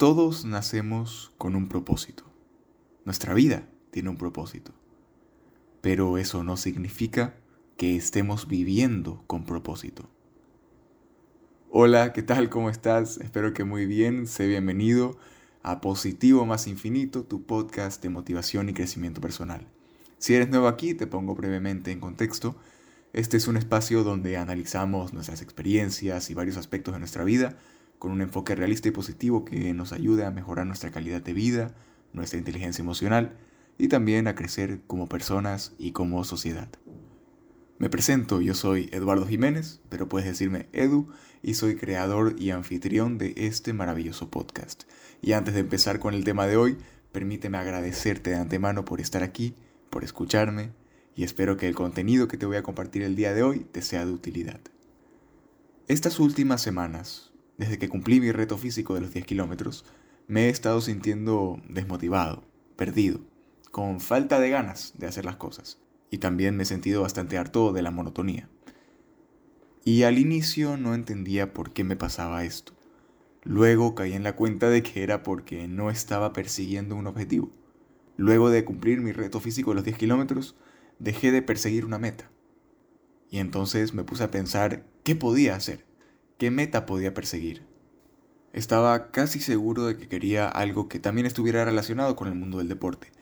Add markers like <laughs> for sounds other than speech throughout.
Todos nacemos con un propósito. Nuestra vida tiene un propósito. Pero eso no significa que estemos viviendo con propósito. Hola, ¿qué tal? ¿Cómo estás? Espero que muy bien. Sé bienvenido a Positivo más Infinito, tu podcast de motivación y crecimiento personal. Si eres nuevo aquí, te pongo brevemente en contexto. Este es un espacio donde analizamos nuestras experiencias y varios aspectos de nuestra vida con un enfoque realista y positivo que nos ayude a mejorar nuestra calidad de vida, nuestra inteligencia emocional y también a crecer como personas y como sociedad. Me presento, yo soy Eduardo Jiménez, pero puedes decirme Edu, y soy creador y anfitrión de este maravilloso podcast. Y antes de empezar con el tema de hoy, permíteme agradecerte de antemano por estar aquí, por escucharme, y espero que el contenido que te voy a compartir el día de hoy te sea de utilidad. Estas últimas semanas desde que cumplí mi reto físico de los 10 kilómetros, me he estado sintiendo desmotivado, perdido, con falta de ganas de hacer las cosas. Y también me he sentido bastante harto de la monotonía. Y al inicio no entendía por qué me pasaba esto. Luego caí en la cuenta de que era porque no estaba persiguiendo un objetivo. Luego de cumplir mi reto físico de los 10 kilómetros, dejé de perseguir una meta. Y entonces me puse a pensar qué podía hacer qué meta podía perseguir. Estaba casi seguro de que quería algo que también estuviera relacionado con el mundo del deporte.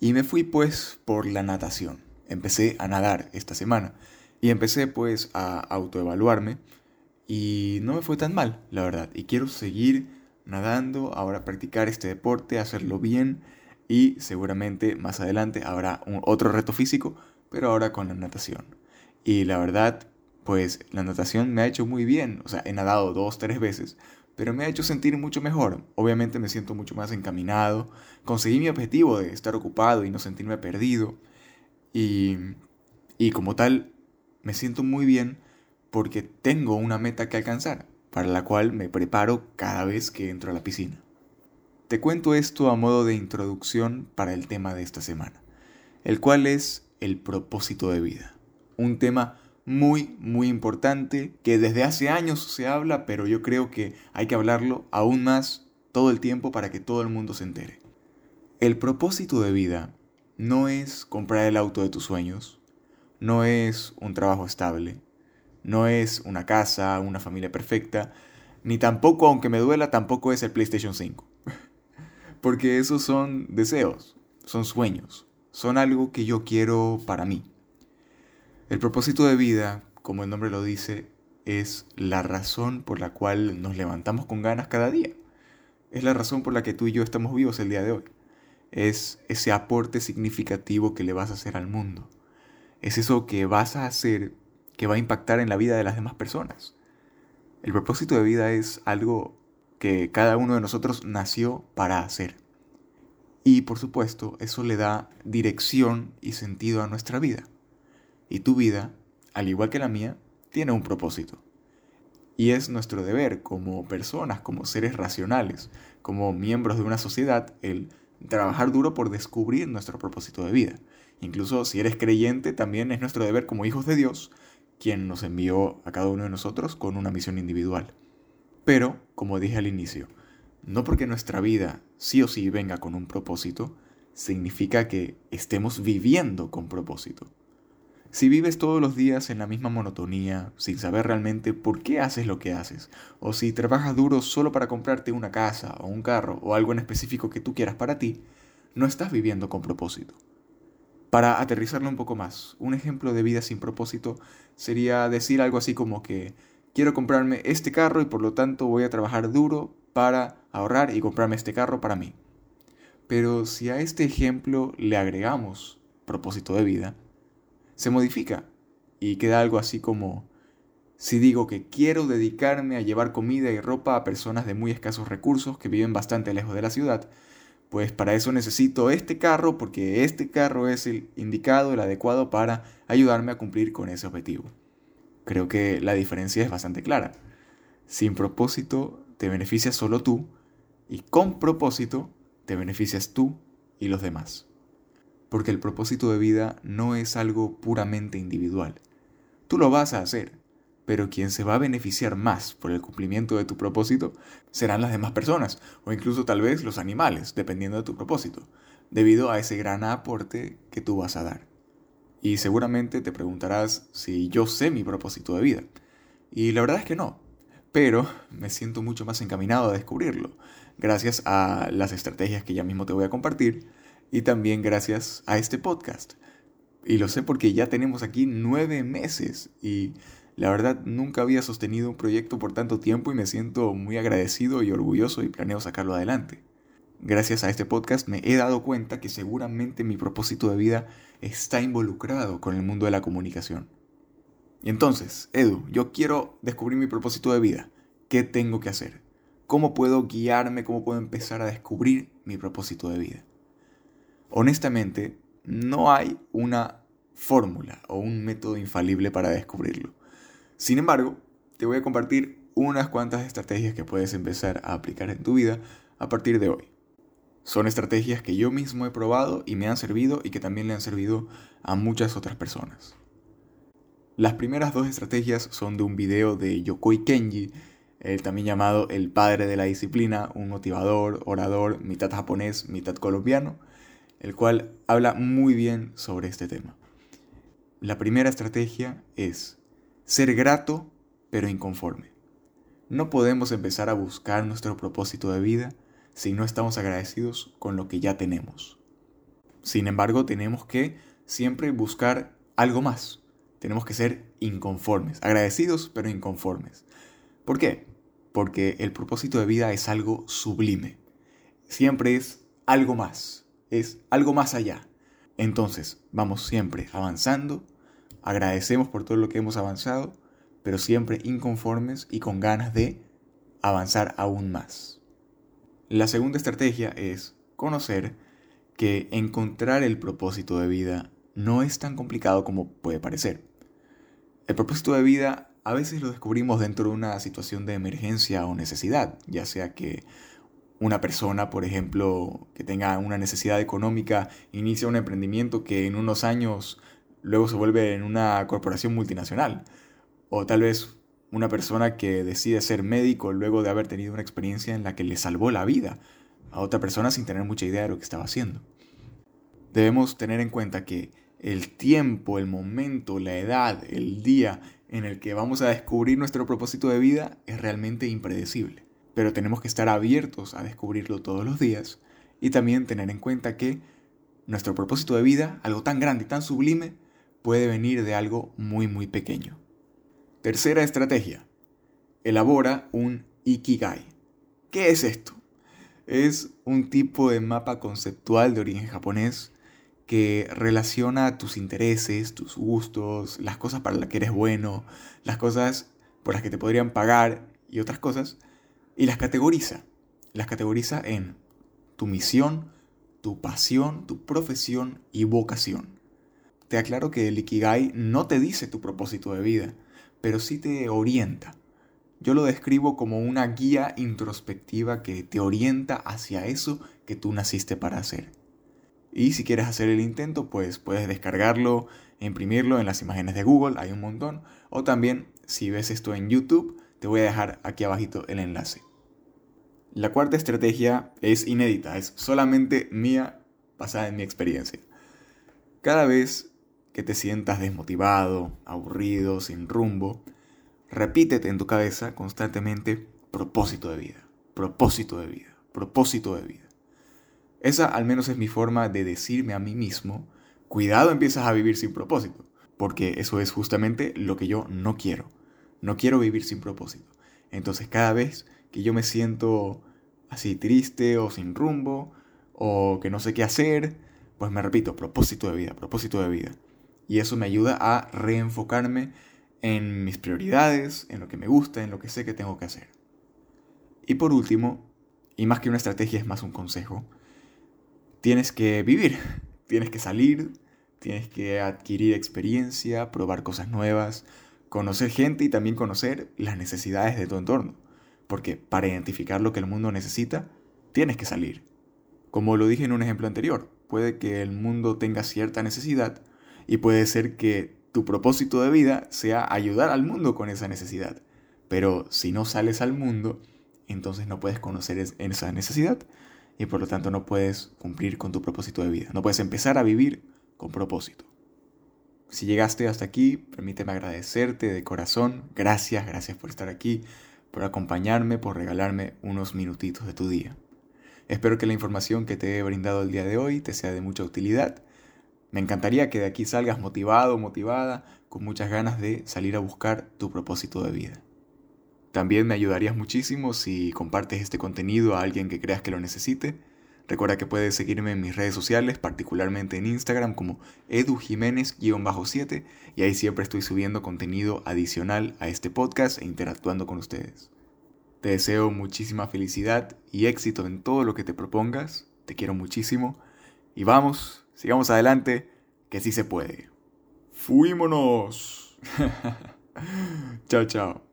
Y me fui pues por la natación. Empecé a nadar esta semana. Y empecé pues a autoevaluarme. Y no me fue tan mal, la verdad. Y quiero seguir nadando, ahora practicar este deporte, hacerlo bien. Y seguramente más adelante habrá otro reto físico, pero ahora con la natación. Y la verdad, pues la natación me ha hecho muy bien. O sea, he nadado dos, tres veces, pero me ha hecho sentir mucho mejor. Obviamente me siento mucho más encaminado. Conseguí mi objetivo de estar ocupado y no sentirme perdido. Y, y como tal, me siento muy bien porque tengo una meta que alcanzar, para la cual me preparo cada vez que entro a la piscina. Te cuento esto a modo de introducción para el tema de esta semana, el cual es el propósito de vida. Un tema muy, muy importante, que desde hace años se habla, pero yo creo que hay que hablarlo aún más todo el tiempo para que todo el mundo se entere. El propósito de vida no es comprar el auto de tus sueños, no es un trabajo estable, no es una casa, una familia perfecta, ni tampoco, aunque me duela, tampoco es el PlayStation 5. <laughs> Porque esos son deseos, son sueños, son algo que yo quiero para mí. El propósito de vida, como el nombre lo dice, es la razón por la cual nos levantamos con ganas cada día. Es la razón por la que tú y yo estamos vivos el día de hoy. Es ese aporte significativo que le vas a hacer al mundo. Es eso que vas a hacer que va a impactar en la vida de las demás personas. El propósito de vida es algo que cada uno de nosotros nació para hacer. Y por supuesto, eso le da dirección y sentido a nuestra vida. Y tu vida, al igual que la mía, tiene un propósito. Y es nuestro deber como personas, como seres racionales, como miembros de una sociedad, el trabajar duro por descubrir nuestro propósito de vida. Incluso si eres creyente, también es nuestro deber como hijos de Dios, quien nos envió a cada uno de nosotros con una misión individual. Pero, como dije al inicio, no porque nuestra vida sí o sí venga con un propósito, significa que estemos viviendo con propósito. Si vives todos los días en la misma monotonía, sin saber realmente por qué haces lo que haces, o si trabajas duro solo para comprarte una casa o un carro o algo en específico que tú quieras para ti, no estás viviendo con propósito. Para aterrizarlo un poco más, un ejemplo de vida sin propósito sería decir algo así como que quiero comprarme este carro y por lo tanto voy a trabajar duro para ahorrar y comprarme este carro para mí. Pero si a este ejemplo le agregamos propósito de vida, se modifica y queda algo así como, si digo que quiero dedicarme a llevar comida y ropa a personas de muy escasos recursos que viven bastante lejos de la ciudad, pues para eso necesito este carro porque este carro es el indicado, el adecuado para ayudarme a cumplir con ese objetivo. Creo que la diferencia es bastante clara. Sin propósito te beneficias solo tú y con propósito te beneficias tú y los demás porque el propósito de vida no es algo puramente individual. Tú lo vas a hacer, pero quien se va a beneficiar más por el cumplimiento de tu propósito serán las demás personas, o incluso tal vez los animales, dependiendo de tu propósito, debido a ese gran aporte que tú vas a dar. Y seguramente te preguntarás si yo sé mi propósito de vida. Y la verdad es que no, pero me siento mucho más encaminado a descubrirlo, gracias a las estrategias que ya mismo te voy a compartir y también gracias a este podcast. Y lo sé porque ya tenemos aquí nueve meses y la verdad, nunca había sostenido un proyecto por tanto tiempo y me siento muy agradecido y orgulloso y planeo sacarlo adelante. Gracias a este podcast me he dado cuenta que seguramente mi propósito de vida está involucrado con el mundo de la comunicación. Y entonces, Edu, yo quiero descubrir mi propósito de vida. ¿Qué tengo que hacer? ¿Cómo puedo guiarme? ¿Cómo puedo empezar a descubrir mi propósito de vida? Honestamente, no hay una fórmula o un método infalible para descubrirlo. Sin embargo, te voy a compartir unas cuantas estrategias que puedes empezar a aplicar en tu vida a partir de hoy. Son estrategias que yo mismo he probado y me han servido y que también le han servido a muchas otras personas. Las primeras dos estrategias son de un video de Yokoi Kenji, el también llamado el padre de la disciplina, un motivador, orador, mitad japonés, mitad colombiano, el cual habla muy bien sobre este tema. La primera estrategia es ser grato, pero inconforme. No podemos empezar a buscar nuestro propósito de vida si no estamos agradecidos con lo que ya tenemos. Sin embargo, tenemos que siempre buscar algo más. Tenemos que ser inconformes, agradecidos pero inconformes. ¿Por qué? Porque el propósito de vida es algo sublime. Siempre es algo más, es algo más allá. Entonces, vamos siempre avanzando agradecemos por todo lo que hemos avanzado, pero siempre inconformes y con ganas de avanzar aún más. La segunda estrategia es conocer que encontrar el propósito de vida no es tan complicado como puede parecer. El propósito de vida a veces lo descubrimos dentro de una situación de emergencia o necesidad, ya sea que una persona, por ejemplo, que tenga una necesidad económica, inicia un emprendimiento que en unos años luego se vuelve en una corporación multinacional. O tal vez una persona que decide ser médico luego de haber tenido una experiencia en la que le salvó la vida a otra persona sin tener mucha idea de lo que estaba haciendo. Debemos tener en cuenta que el tiempo, el momento, la edad, el día en el que vamos a descubrir nuestro propósito de vida es realmente impredecible. Pero tenemos que estar abiertos a descubrirlo todos los días y también tener en cuenta que nuestro propósito de vida, algo tan grande y tan sublime, puede venir de algo muy muy pequeño. Tercera estrategia. Elabora un Ikigai. ¿Qué es esto? Es un tipo de mapa conceptual de origen japonés que relaciona tus intereses, tus gustos, las cosas para las que eres bueno, las cosas por las que te podrían pagar y otras cosas, y las categoriza. Las categoriza en tu misión, tu pasión, tu profesión y vocación te aclaro que el Ikigai no te dice tu propósito de vida, pero sí te orienta. Yo lo describo como una guía introspectiva que te orienta hacia eso que tú naciste para hacer. Y si quieres hacer el intento, pues puedes descargarlo, imprimirlo en las imágenes de Google, hay un montón. O también, si ves esto en YouTube, te voy a dejar aquí abajito el enlace. La cuarta estrategia es inédita, es solamente mía basada en mi experiencia. Cada vez que te sientas desmotivado, aburrido, sin rumbo, repítete en tu cabeza constantemente propósito de vida, propósito de vida, propósito de vida. Esa al menos es mi forma de decirme a mí mismo, cuidado empiezas a vivir sin propósito, porque eso es justamente lo que yo no quiero. No quiero vivir sin propósito. Entonces cada vez que yo me siento así triste o sin rumbo, o que no sé qué hacer, pues me repito, propósito de vida, propósito de vida. Y eso me ayuda a reenfocarme en mis prioridades, en lo que me gusta, en lo que sé que tengo que hacer. Y por último, y más que una estrategia es más un consejo, tienes que vivir, <laughs> tienes que salir, tienes que adquirir experiencia, probar cosas nuevas, conocer gente y también conocer las necesidades de tu entorno. Porque para identificar lo que el mundo necesita, tienes que salir. Como lo dije en un ejemplo anterior, puede que el mundo tenga cierta necesidad, y puede ser que tu propósito de vida sea ayudar al mundo con esa necesidad. Pero si no sales al mundo, entonces no puedes conocer esa necesidad y por lo tanto no puedes cumplir con tu propósito de vida. No puedes empezar a vivir con propósito. Si llegaste hasta aquí, permíteme agradecerte de corazón. Gracias, gracias por estar aquí, por acompañarme, por regalarme unos minutitos de tu día. Espero que la información que te he brindado el día de hoy te sea de mucha utilidad. Me encantaría que de aquí salgas motivado, motivada, con muchas ganas de salir a buscar tu propósito de vida. También me ayudarías muchísimo si compartes este contenido a alguien que creas que lo necesite. Recuerda que puedes seguirme en mis redes sociales, particularmente en Instagram como edujiménez-7 y ahí siempre estoy subiendo contenido adicional a este podcast e interactuando con ustedes. Te deseo muchísima felicidad y éxito en todo lo que te propongas. Te quiero muchísimo. Y vamos, sigamos adelante, que sí se puede. ¡Fuímonos! <laughs> chao, chao.